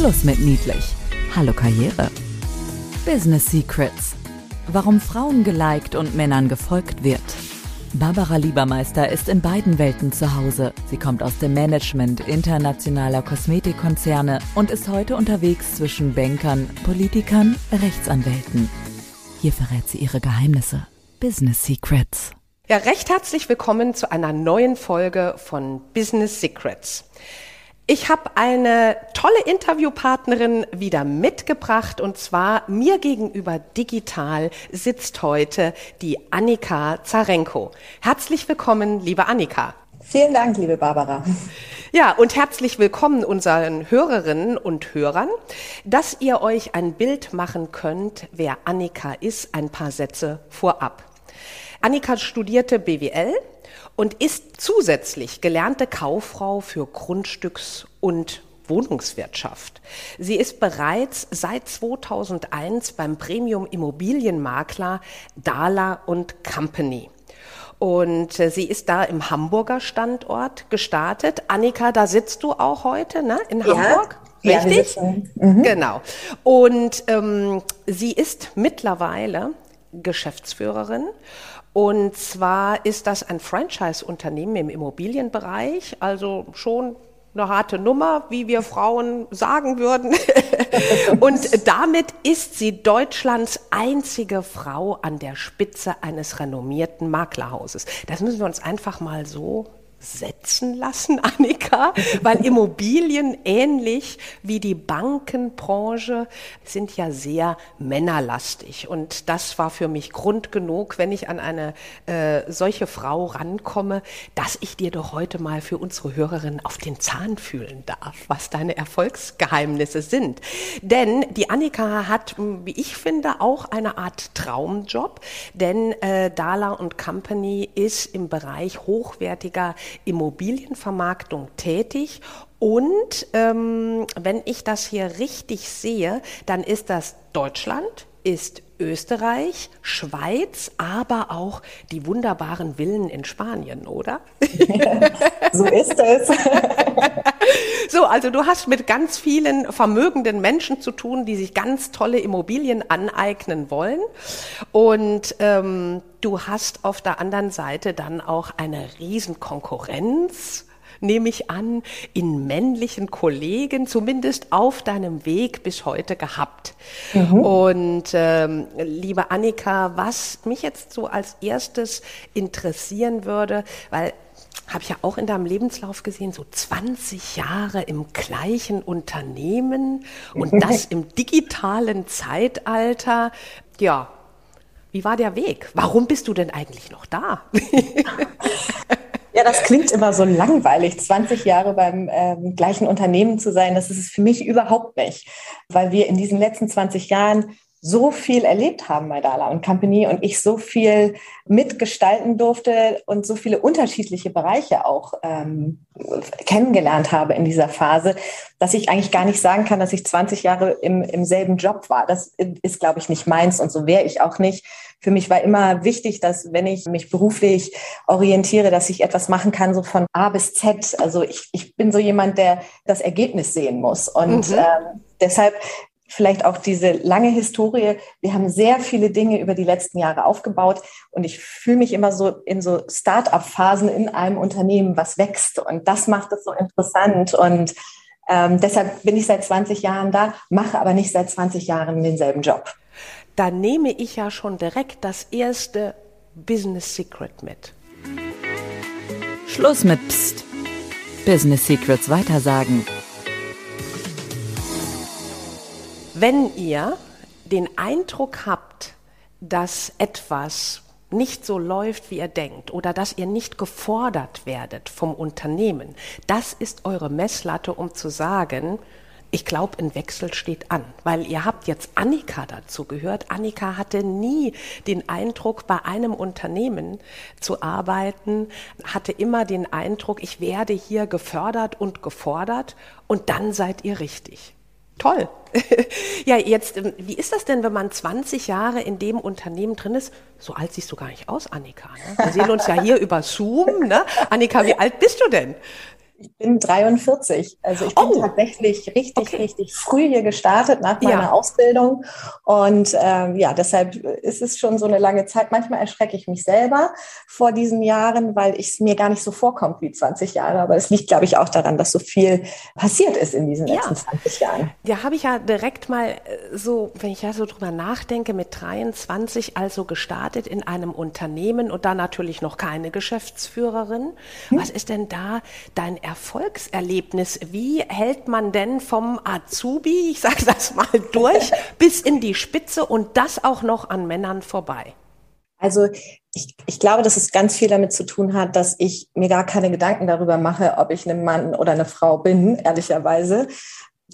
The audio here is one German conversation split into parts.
Schluss mit niedlich. Hallo Karriere. Business Secrets. Warum Frauen geliked und Männern gefolgt wird. Barbara Liebermeister ist in beiden Welten zu Hause. Sie kommt aus dem Management internationaler Kosmetikkonzerne und ist heute unterwegs zwischen Bankern, Politikern, Rechtsanwälten. Hier verrät sie ihre Geheimnisse. Business Secrets. Ja, recht herzlich willkommen zu einer neuen Folge von Business Secrets. Ich habe eine tolle Interviewpartnerin wieder mitgebracht und zwar mir gegenüber digital sitzt heute die Annika Zarenko. Herzlich willkommen, liebe Annika. Vielen Dank, liebe Barbara. Ja, und herzlich willkommen unseren Hörerinnen und Hörern, dass ihr euch ein Bild machen könnt, wer Annika ist, ein paar Sätze vorab. Annika studierte BWL und ist zusätzlich gelernte Kauffrau für Grundstücks- und Wohnungswirtschaft. Sie ist bereits seit 2001 beim Premium Immobilienmakler Dahler und Company. Und äh, sie ist da im Hamburger Standort gestartet. Annika, da sitzt du auch heute, ne? In ja. Hamburg? Richtig? Ja, mhm. Genau. Und ähm, sie ist mittlerweile Geschäftsführerin und zwar ist das ein Franchise-Unternehmen im Immobilienbereich, also schon eine harte Nummer, wie wir Frauen sagen würden. Und damit ist sie Deutschlands einzige Frau an der Spitze eines renommierten Maklerhauses. Das müssen wir uns einfach mal so setzen lassen, Annika, weil Immobilien ähnlich wie die Bankenbranche sind ja sehr männerlastig. Und das war für mich Grund genug, wenn ich an eine äh, solche Frau rankomme, dass ich dir doch heute mal für unsere Hörerinnen auf den Zahn fühlen darf, was deine Erfolgsgeheimnisse sind. Denn die Annika hat, wie ich finde, auch eine Art Traumjob, denn äh, Dala und Company ist im Bereich hochwertiger Immobilienvermarktung tätig. Und ähm, wenn ich das hier richtig sehe, dann ist das Deutschland, ist Österreich, Schweiz, aber auch die wunderbaren Villen in Spanien, oder? so ist es. so, also du hast mit ganz vielen vermögenden Menschen zu tun, die sich ganz tolle Immobilien aneignen wollen. Und ähm, du hast auf der anderen Seite dann auch eine Riesenkonkurrenz nehme ich an, in männlichen Kollegen, zumindest auf deinem Weg bis heute gehabt. Mhm. Und ähm, liebe Annika, was mich jetzt so als erstes interessieren würde, weil habe ich ja auch in deinem Lebenslauf gesehen, so 20 Jahre im gleichen Unternehmen und das im digitalen Zeitalter. Ja, wie war der Weg? Warum bist du denn eigentlich noch da? Ja, das klingt immer so langweilig, 20 Jahre beim ähm, gleichen Unternehmen zu sein. Das ist es für mich überhaupt nicht, weil wir in diesen letzten 20 Jahren so viel erlebt haben bei Dala und Company und ich so viel mitgestalten durfte und so viele unterschiedliche Bereiche auch ähm, kennengelernt habe in dieser Phase, dass ich eigentlich gar nicht sagen kann, dass ich 20 Jahre im, im selben Job war. Das ist, glaube ich, nicht meins und so wäre ich auch nicht. Für mich war immer wichtig, dass wenn ich mich beruflich orientiere, dass ich etwas machen kann, so von A bis Z. Also ich, ich bin so jemand, der das Ergebnis sehen muss. Und mhm. ähm, deshalb vielleicht auch diese lange Historie. Wir haben sehr viele Dinge über die letzten Jahre aufgebaut und ich fühle mich immer so in so Start-up-Phasen in einem Unternehmen, was wächst und das macht es so interessant und ähm, deshalb bin ich seit 20 Jahren da, mache aber nicht seit 20 Jahren denselben Job. Da nehme ich ja schon direkt das erste Business Secret mit. Schluss mit Psst. Business Secrets weitersagen. Wenn ihr den Eindruck habt, dass etwas nicht so läuft, wie ihr denkt oder dass ihr nicht gefordert werdet vom Unternehmen, das ist eure Messlatte, um zu sagen, ich glaube, ein Wechsel steht an, weil ihr habt jetzt Annika dazu gehört. Annika hatte nie den Eindruck, bei einem Unternehmen zu arbeiten, hatte immer den Eindruck, ich werde hier gefördert und gefordert und dann seid ihr richtig. Toll. ja, jetzt, ähm, wie ist das denn, wenn man 20 Jahre in dem Unternehmen drin ist? So alt siehst du gar nicht aus, Annika. Ne? Wir sehen uns ja hier über Zoom. Ne? Annika, wie alt bist du denn? Ich bin 43. Also ich bin oh. tatsächlich richtig, okay. richtig früh hier gestartet nach meiner ja. Ausbildung. Und ähm, ja, deshalb ist es schon so eine lange Zeit. Manchmal erschrecke ich mich selber vor diesen Jahren, weil es mir gar nicht so vorkommt wie 20 Jahre. Aber es liegt, glaube ich, auch daran, dass so viel passiert ist in diesen letzten ja. 20 Jahren. Ja, habe ich ja direkt mal äh, so, wenn ich ja so drüber nachdenke, mit 23 also gestartet in einem Unternehmen und da natürlich noch keine Geschäftsführerin. Hm. Was ist denn da dein Erfolgserlebnis? Wie hält man denn vom Azubi, ich sage das mal durch, bis in die Spitze und das auch noch an Männern vorbei? Also ich, ich glaube, dass es ganz viel damit zu tun hat, dass ich mir gar keine Gedanken darüber mache, ob ich ein Mann oder eine Frau bin, ehrlicherweise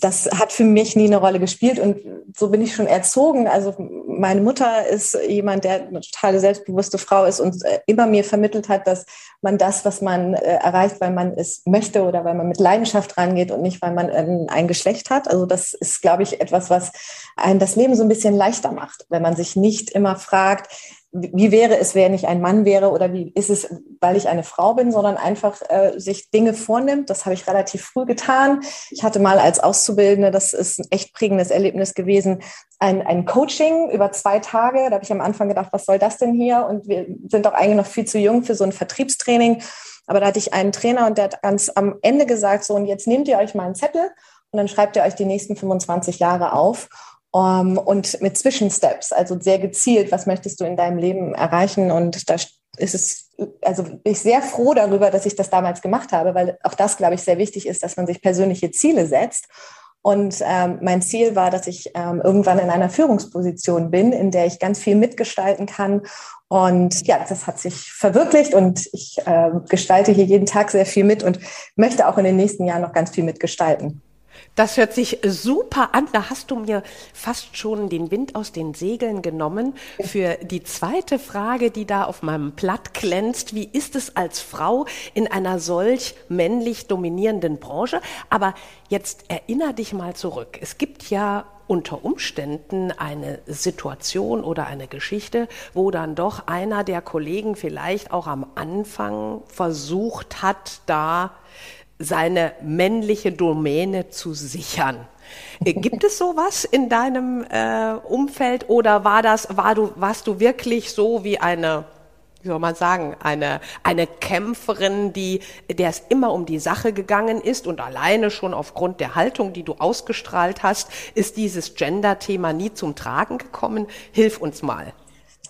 das hat für mich nie eine Rolle gespielt und so bin ich schon erzogen. Also meine Mutter ist jemand, der eine totale selbstbewusste Frau ist und äh, immer mir vermittelt hat, dass man das, was man äh, erreicht, weil man es möchte oder weil man mit Leidenschaft rangeht und nicht, weil man ein Geschlecht hat. Also das ist, glaube ich, etwas, was einen das Leben so ein bisschen leichter macht, wenn man sich nicht immer fragt, wie wäre es, wenn ich ein Mann wäre oder wie ist es, weil ich eine Frau bin, sondern einfach äh, sich Dinge vornimmt. Das habe ich relativ früh getan. Ich hatte mal als Auszubildende, das ist ein echt prägendes Erlebnis gewesen, ein, ein Coaching über zwei Tage. Da habe ich am Anfang gedacht, was soll das denn hier? Und wir sind doch eigentlich noch viel zu jung für so ein Vertriebstraining. Aber da hatte ich einen Trainer und der hat ganz am Ende gesagt, so, und jetzt nehmt ihr euch mal einen Zettel und dann schreibt ihr euch die nächsten 25 Jahre auf. Um, und mit Zwischensteps, also sehr gezielt, was möchtest du in deinem Leben erreichen? Und da ist es, also bin ich sehr froh darüber, dass ich das damals gemacht habe, weil auch das, glaube ich, sehr wichtig ist, dass man sich persönliche Ziele setzt. Und ähm, mein Ziel war, dass ich ähm, irgendwann in einer Führungsposition bin, in der ich ganz viel mitgestalten kann. Und ja, das hat sich verwirklicht und ich äh, gestalte hier jeden Tag sehr viel mit und möchte auch in den nächsten Jahren noch ganz viel mitgestalten. Das hört sich super an. Da hast du mir fast schon den Wind aus den Segeln genommen für die zweite Frage, die da auf meinem Blatt glänzt. Wie ist es als Frau in einer solch männlich dominierenden Branche? Aber jetzt erinner dich mal zurück. Es gibt ja unter Umständen eine Situation oder eine Geschichte, wo dann doch einer der Kollegen vielleicht auch am Anfang versucht hat, da seine männliche Domäne zu sichern. Äh, gibt es sowas in deinem äh, Umfeld oder war das, war du, warst du wirklich so wie eine, wie soll man sagen, eine, eine Kämpferin, die, der es immer um die Sache gegangen ist und alleine schon aufgrund der Haltung, die du ausgestrahlt hast, ist dieses Gender-Thema nie zum Tragen gekommen? Hilf uns mal.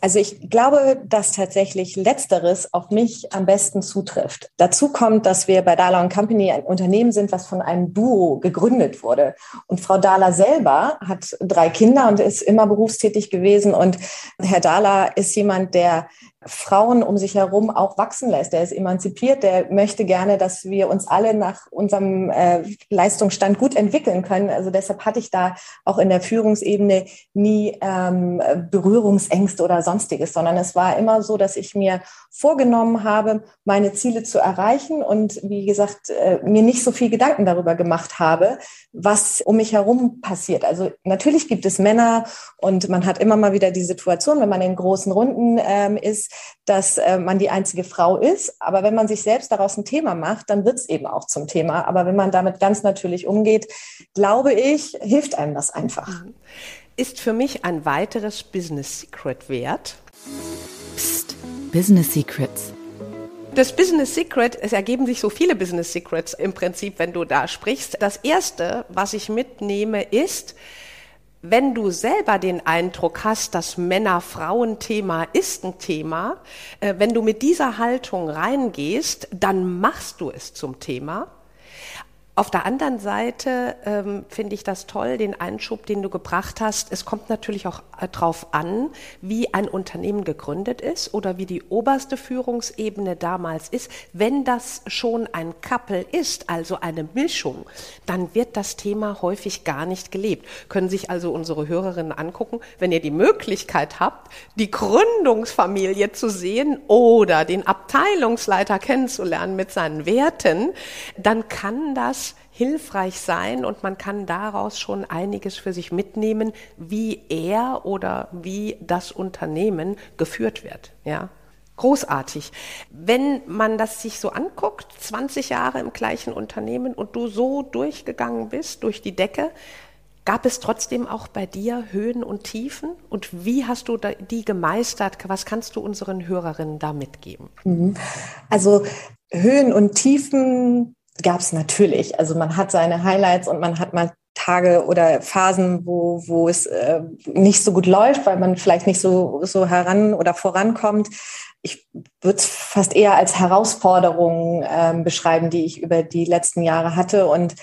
Also ich glaube, dass tatsächlich Letzteres auf mich am besten zutrifft. Dazu kommt, dass wir bei Dahler Company ein Unternehmen sind, was von einem Duo gegründet wurde. Und Frau Dahler selber hat drei Kinder und ist immer berufstätig gewesen. Und Herr Dahler ist jemand, der Frauen um sich herum auch wachsen lässt. Der ist emanzipiert, der möchte gerne, dass wir uns alle nach unserem äh, Leistungsstand gut entwickeln können. Also deshalb hatte ich da auch in der Führungsebene nie ähm, Berührungsängste oder sonstiges, sondern es war immer so, dass ich mir vorgenommen habe, meine Ziele zu erreichen und wie gesagt, äh, mir nicht so viel Gedanken darüber gemacht habe, was um mich herum passiert. Also natürlich gibt es Männer und man hat immer mal wieder die Situation, wenn man in großen Runden ähm, ist, dass äh, man die einzige Frau ist. Aber wenn man sich selbst daraus ein Thema macht, dann wird es eben auch zum Thema. Aber wenn man damit ganz natürlich umgeht, glaube ich, hilft einem das einfach. Mhm. Ist für mich ein weiteres Business Secret wert. Psst, Business Secrets. Das Business Secret, es ergeben sich so viele Business Secrets im Prinzip, wenn du da sprichst. Das erste, was ich mitnehme, ist, wenn du selber den Eindruck hast, das Männer-Frauen-Thema ist ein Thema, äh, wenn du mit dieser Haltung reingehst, dann machst du es zum Thema auf der anderen Seite ähm, finde ich das toll, den Einschub, den du gebracht hast. Es kommt natürlich auch äh, darauf an, wie ein Unternehmen gegründet ist oder wie die oberste Führungsebene damals ist. Wenn das schon ein Couple ist, also eine Mischung, dann wird das Thema häufig gar nicht gelebt. Können sich also unsere Hörerinnen angucken, wenn ihr die Möglichkeit habt, die Gründungsfamilie zu sehen oder den Abteilungsleiter kennenzulernen mit seinen Werten, dann kann das hilfreich sein und man kann daraus schon einiges für sich mitnehmen, wie er oder wie das Unternehmen geführt wird. Ja. Großartig. Wenn man das sich so anguckt, 20 Jahre im gleichen Unternehmen und du so durchgegangen bist, durch die Decke, gab es trotzdem auch bei dir Höhen und Tiefen? Und wie hast du die gemeistert? Was kannst du unseren Hörerinnen da mitgeben? Mhm. Also Höhen und Tiefen gab es natürlich. Also man hat seine Highlights und man hat mal Tage oder Phasen, wo, wo es äh, nicht so gut läuft, weil man vielleicht nicht so, so heran oder vorankommt. Ich würde es fast eher als Herausforderung ähm, beschreiben, die ich über die letzten Jahre hatte. Und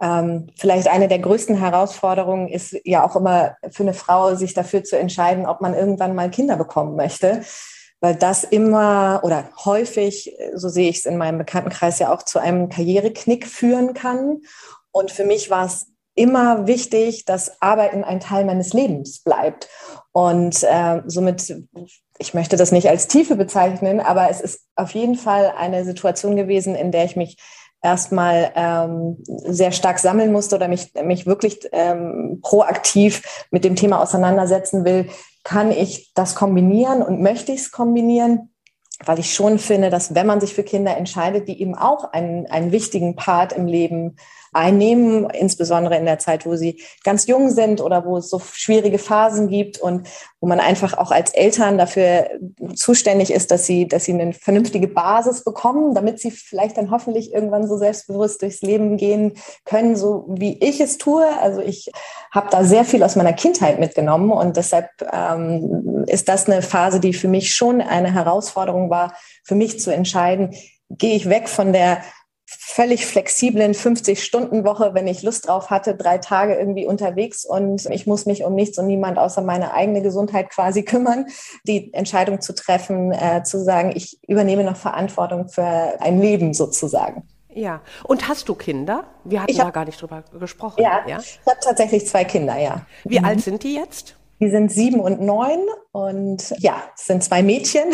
ähm, vielleicht eine der größten Herausforderungen ist ja auch immer für eine Frau, sich dafür zu entscheiden, ob man irgendwann mal Kinder bekommen möchte weil das immer oder häufig, so sehe ich es in meinem Bekanntenkreis ja auch zu einem Karriereknick führen kann. Und für mich war es immer wichtig, dass Arbeiten ein Teil meines Lebens bleibt. Und äh, somit, ich möchte das nicht als Tiefe bezeichnen, aber es ist auf jeden Fall eine Situation gewesen, in der ich mich erstmal ähm, sehr stark sammeln musste oder mich, mich wirklich ähm, proaktiv mit dem Thema auseinandersetzen will, kann ich das kombinieren und möchte ich es kombinieren? Weil ich schon finde, dass wenn man sich für Kinder entscheidet, die eben auch einen, einen wichtigen Part im Leben einnehmen, insbesondere in der Zeit, wo sie ganz jung sind oder wo es so schwierige Phasen gibt und wo man einfach auch als Eltern dafür zuständig ist, dass sie, dass sie eine vernünftige Basis bekommen, damit sie vielleicht dann hoffentlich irgendwann so selbstbewusst durchs Leben gehen können, so wie ich es tue. Also ich habe da sehr viel aus meiner Kindheit mitgenommen und deshalb ähm, ist das eine Phase, die für mich schon eine Herausforderung war, für mich zu entscheiden, gehe ich weg von der völlig flexiblen 50-Stunden-Woche, wenn ich Lust drauf hatte, drei Tage irgendwie unterwegs und ich muss mich um nichts und niemand außer meine eigene Gesundheit quasi kümmern, die Entscheidung zu treffen, äh, zu sagen, ich übernehme noch Verantwortung für ein Leben sozusagen. Ja, und hast du Kinder? Wir hatten da gar nicht drüber gesprochen. Ja, ja? ich habe tatsächlich zwei Kinder, ja. Wie mhm. alt sind die jetzt? Die sind sieben und neun und ja, es sind zwei Mädchen.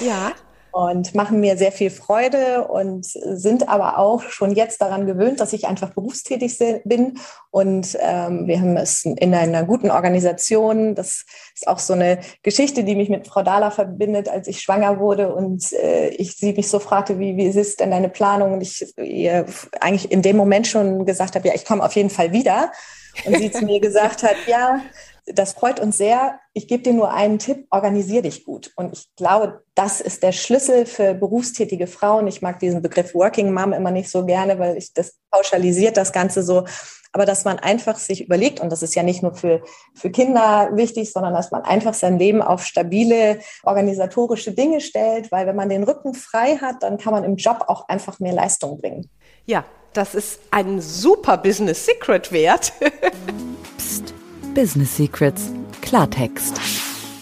Ja und machen mir sehr viel Freude und sind aber auch schon jetzt daran gewöhnt, dass ich einfach berufstätig bin. Und ähm, wir haben es in einer guten Organisation. Das ist auch so eine Geschichte, die mich mit Frau Dahler verbindet, als ich schwanger wurde und äh, ich sie mich so fragte, wie, wie ist denn deine Planung? Und ich ihr eigentlich in dem Moment schon gesagt habe, ja, ich komme auf jeden Fall wieder. Und sie zu mir gesagt hat, ja, das freut uns sehr. Ich gebe dir nur einen Tipp, organisier dich gut. Und ich glaube, das ist der Schlüssel für berufstätige Frauen. Ich mag diesen Begriff Working Mom immer nicht so gerne, weil ich das pauschalisiert das Ganze so. Aber dass man einfach sich überlegt, und das ist ja nicht nur für, für Kinder wichtig, sondern dass man einfach sein Leben auf stabile organisatorische Dinge stellt, weil wenn man den Rücken frei hat, dann kann man im Job auch einfach mehr Leistung bringen. Ja, das ist ein super Business Secret wert. Psst. Business Secrets, Klartext.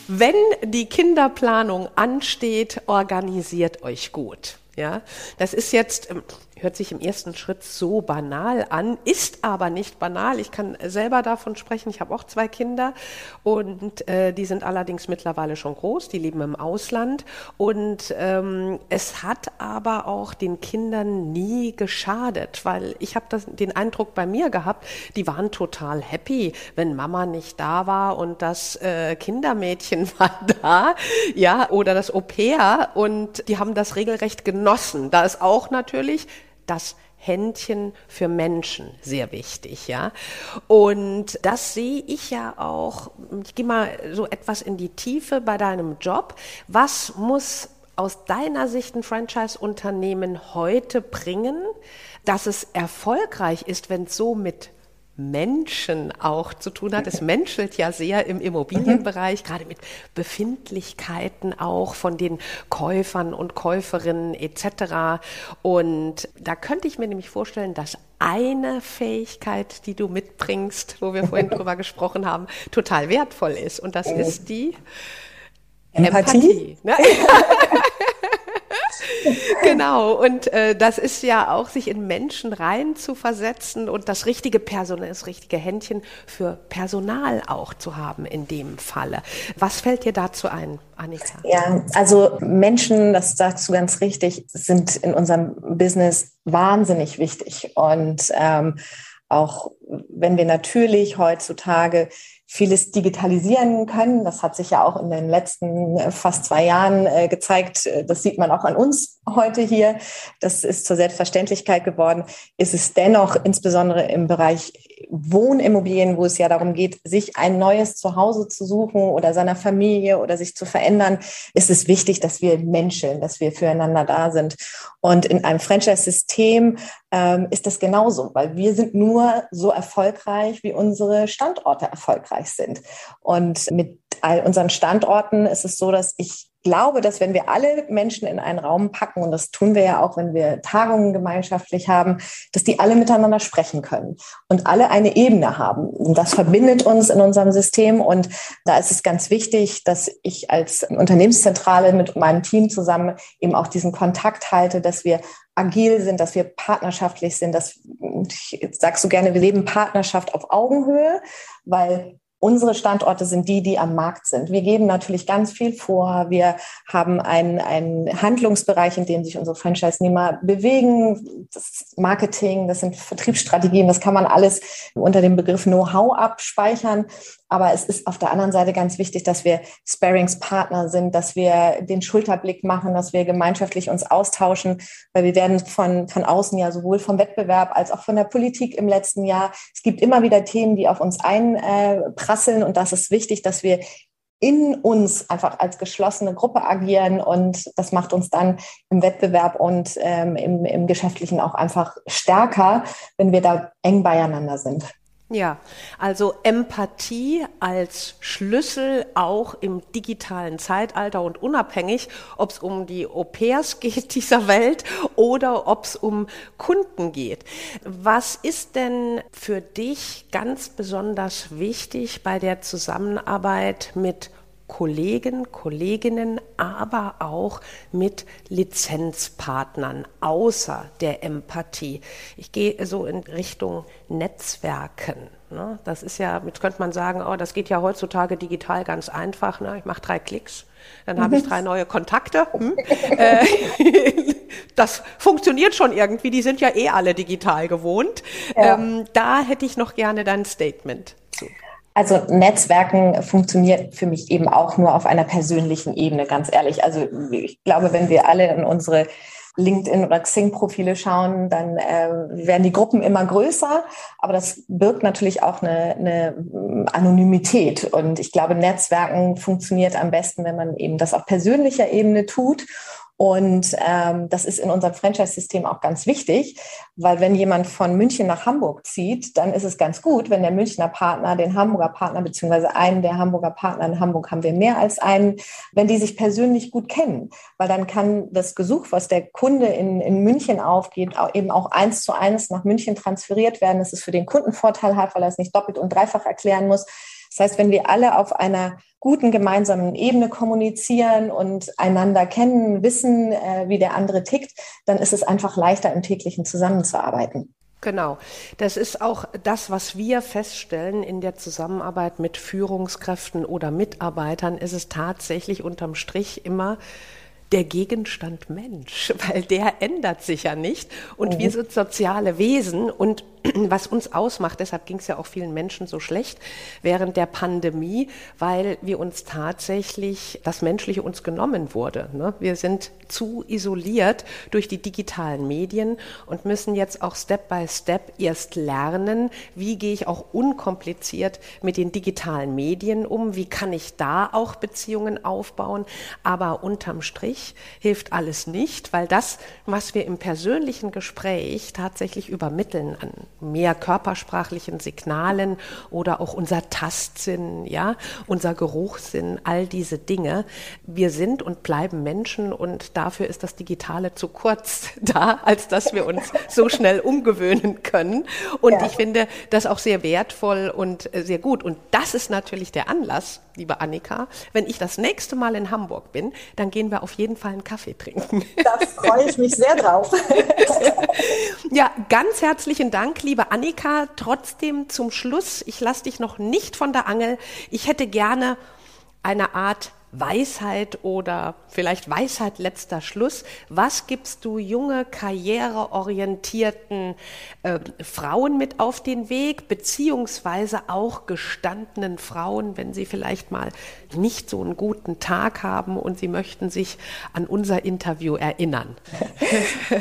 Wenn die Kinderplanung ansteht, organisiert euch gut. Ja, das ist jetzt ähm, hört sich im ersten Schritt so banal an, ist aber nicht banal. Ich kann selber davon sprechen. Ich habe auch zwei Kinder und äh, die sind allerdings mittlerweile schon groß. Die leben im Ausland und ähm, es hat aber auch den Kindern nie geschadet, weil ich habe den Eindruck bei mir gehabt, die waren total happy, wenn Mama nicht da war und das äh, Kindermädchen war da, ja, oder das Au pair und die haben das regelrecht genossen. Da ist auch natürlich das Händchen für Menschen sehr wichtig, ja. Und das sehe ich ja auch, ich gehe mal so etwas in die Tiefe bei deinem Job. Was muss aus deiner Sicht ein Franchise-Unternehmen heute bringen, dass es erfolgreich ist, wenn es so mit Menschen auch zu tun hat. Es menschelt ja sehr im Immobilienbereich, gerade mit Befindlichkeiten auch von den Käufern und Käuferinnen etc. Und da könnte ich mir nämlich vorstellen, dass eine Fähigkeit, die du mitbringst, wo wir vorhin drüber gesprochen haben, total wertvoll ist. Und das ist die Empathie. Empathie ne? genau, und äh, das ist ja auch, sich in Menschen rein zu versetzen und das richtige Personal, das richtige Händchen für Personal auch zu haben in dem Falle. Was fällt dir dazu ein, Annika? Ja, also Menschen, das sagst du ganz richtig, sind in unserem Business wahnsinnig wichtig. Und ähm, auch wenn wir natürlich heutzutage vieles digitalisieren können. Das hat sich ja auch in den letzten äh, fast zwei Jahren äh, gezeigt. Das sieht man auch an uns heute hier. Das ist zur Selbstverständlichkeit geworden. Ist es dennoch insbesondere im Bereich Wohnimmobilien, wo es ja darum geht, sich ein neues Zuhause zu suchen oder seiner Familie oder sich zu verändern, ist es wichtig, dass wir Menschen, dass wir füreinander da sind. Und in einem Franchise-System ähm, ist das genauso, weil wir sind nur so erfolgreich, wie unsere Standorte erfolgreich sind. Und mit all unseren Standorten ist es so, dass ich glaube, dass wenn wir alle Menschen in einen Raum packen, und das tun wir ja auch, wenn wir Tagungen gemeinschaftlich haben, dass die alle miteinander sprechen können und alle eine Ebene haben. Und das verbindet uns in unserem System. Und da ist es ganz wichtig, dass ich als Unternehmenszentrale mit meinem Team zusammen eben auch diesen Kontakt halte, dass wir agil sind, dass wir partnerschaftlich sind, dass ich sag so gerne, wir leben Partnerschaft auf Augenhöhe, weil Unsere Standorte sind die, die am Markt sind. Wir geben natürlich ganz viel vor. Wir haben einen, einen Handlungsbereich, in dem sich unsere Franchise-Nehmer bewegen. Das Marketing, das sind Vertriebsstrategien, das kann man alles unter dem Begriff Know-how abspeichern. Aber es ist auf der anderen Seite ganz wichtig, dass wir Sparingspartner sind, dass wir den Schulterblick machen, dass wir gemeinschaftlich uns austauschen, weil wir werden von, von außen ja sowohl vom Wettbewerb als auch von der Politik im letzten Jahr. Es gibt immer wieder Themen, die auf uns einprasseln und das ist wichtig, dass wir in uns einfach als geschlossene Gruppe agieren und das macht uns dann im Wettbewerb und ähm, im, im Geschäftlichen auch einfach stärker, wenn wir da eng beieinander sind. Ja, also Empathie als Schlüssel auch im digitalen Zeitalter und unabhängig, ob es um die Au-pairs geht dieser Welt oder ob es um Kunden geht. Was ist denn für dich ganz besonders wichtig bei der Zusammenarbeit mit Kollegen, Kolleginnen, aber auch mit Lizenzpartnern außer der Empathie. Ich gehe so in Richtung Netzwerken. Ne? Das ist ja, jetzt könnte man sagen, oh, das geht ja heutzutage digital ganz einfach. Ne? Ich mache drei Klicks, dann habe ich drei neue Kontakte. Hm? Äh, das funktioniert schon irgendwie, die sind ja eh alle digital gewohnt. Ja. Ähm, da hätte ich noch gerne dein Statement zu. Also Netzwerken funktioniert für mich eben auch nur auf einer persönlichen Ebene, ganz ehrlich. Also ich glaube, wenn wir alle in unsere LinkedIn oder Xing-Profile schauen, dann äh, werden die Gruppen immer größer, aber das birgt natürlich auch eine, eine Anonymität. Und ich glaube, Netzwerken funktioniert am besten, wenn man eben das auf persönlicher Ebene tut und ähm, das ist in unserem Franchise-System auch ganz wichtig, weil wenn jemand von München nach Hamburg zieht, dann ist es ganz gut, wenn der Münchner Partner den Hamburger Partner beziehungsweise einen der Hamburger Partner in Hamburg haben wir mehr als einen, wenn die sich persönlich gut kennen, weil dann kann das Gesuch, was der Kunde in, in München aufgeht, auch eben auch eins zu eins nach München transferiert werden. Das ist für den Kunden vorteilhaft, weil er es nicht doppelt und dreifach erklären muss. Das heißt, wenn wir alle auf einer guten gemeinsamen Ebene kommunizieren und einander kennen, wissen, äh, wie der andere tickt, dann ist es einfach leichter, im täglichen zusammenzuarbeiten. Genau. Das ist auch das, was wir feststellen in der Zusammenarbeit mit Führungskräften oder Mitarbeitern, ist es tatsächlich unterm Strich immer der Gegenstand Mensch, weil der ändert sich ja nicht und mhm. wir sind soziale Wesen und was uns ausmacht, deshalb ging es ja auch vielen Menschen so schlecht während der Pandemie, weil wir uns tatsächlich, das Menschliche uns genommen wurde. Ne? Wir sind zu isoliert durch die digitalen Medien und müssen jetzt auch Step by Step erst lernen, wie gehe ich auch unkompliziert mit den digitalen Medien um, wie kann ich da auch Beziehungen aufbauen. Aber unterm Strich hilft alles nicht, weil das, was wir im persönlichen Gespräch tatsächlich übermitteln an mehr körpersprachlichen Signalen oder auch unser Tastsinn, ja, unser Geruchssinn, all diese Dinge. Wir sind und bleiben Menschen und dafür ist das Digitale zu kurz da, als dass wir uns so schnell umgewöhnen können. Und ja. ich finde das auch sehr wertvoll und äh, sehr gut. Und das ist natürlich der Anlass, liebe Annika. Wenn ich das nächste Mal in Hamburg bin, dann gehen wir auf jeden Fall einen Kaffee trinken. Da freue ich mich sehr drauf. ja, ganz herzlichen Dank, liebe Annika. Trotzdem zum Schluss, ich lasse dich noch nicht von der Angel. Ich hätte gerne eine Art Weisheit oder vielleicht Weisheit letzter Schluss. Was gibst du junge, karriereorientierten äh, Frauen mit auf den Weg, beziehungsweise auch gestandenen Frauen, wenn sie vielleicht mal nicht so einen guten Tag haben und sie möchten sich an unser Interview erinnern?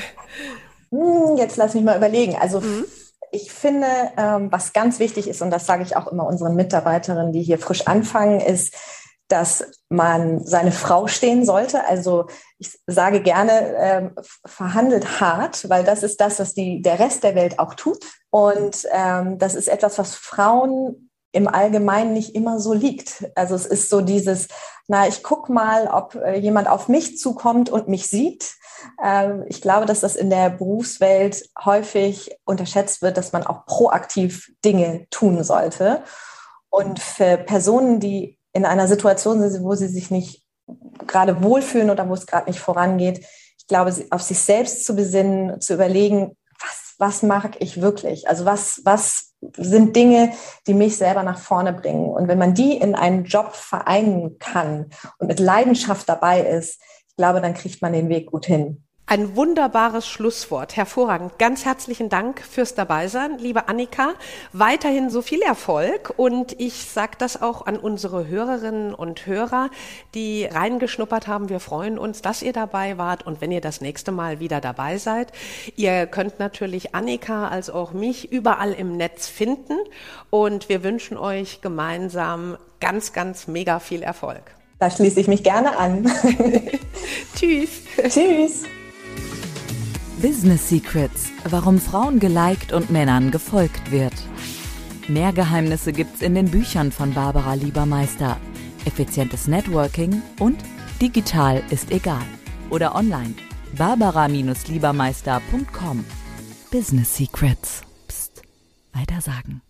Hm, jetzt lass mich mal überlegen. Also mhm ich finde, ähm, was ganz wichtig ist, und das sage ich auch immer unseren Mitarbeiterinnen, die hier frisch anfangen, ist, dass man seine Frau stehen sollte. Also ich sage gerne, ähm, verhandelt hart, weil das ist das, was die, der Rest der Welt auch tut. Und ähm, das ist etwas, was Frauen im Allgemeinen nicht immer so liegt. Also es ist so dieses, na, ich guck mal, ob äh, jemand auf mich zukommt und mich sieht. Ähm, ich glaube, dass das in der Berufswelt häufig unterschätzt wird, dass man auch proaktiv Dinge tun sollte. Und für Personen, die in einer Situation sind, wo sie sich nicht gerade wohlfühlen oder wo es gerade nicht vorangeht. Ich glaube, auf sich selbst zu besinnen, zu überlegen, was, was mag ich wirklich? Also was, was sind Dinge, die mich selber nach vorne bringen? Und wenn man die in einen Job vereinen kann und mit Leidenschaft dabei ist, ich glaube, dann kriegt man den Weg gut hin. Ein wunderbares Schlusswort. Hervorragend. Ganz herzlichen Dank fürs Dabeisein, liebe Annika. Weiterhin so viel Erfolg und ich sage das auch an unsere Hörerinnen und Hörer, die reingeschnuppert haben. Wir freuen uns, dass ihr dabei wart und wenn ihr das nächste Mal wieder dabei seid. Ihr könnt natürlich Annika als auch mich überall im Netz finden und wir wünschen euch gemeinsam ganz, ganz mega viel Erfolg. Da schließe ich mich gerne an. Tschüss. Tschüss. Business Secrets, warum Frauen geliked und Männern gefolgt wird. Mehr Geheimnisse gibt's in den Büchern von Barbara Liebermeister. Effizientes Networking und digital ist egal. Oder online. Barbara-Liebermeister.com. Business Secrets. Psst. Weiter sagen.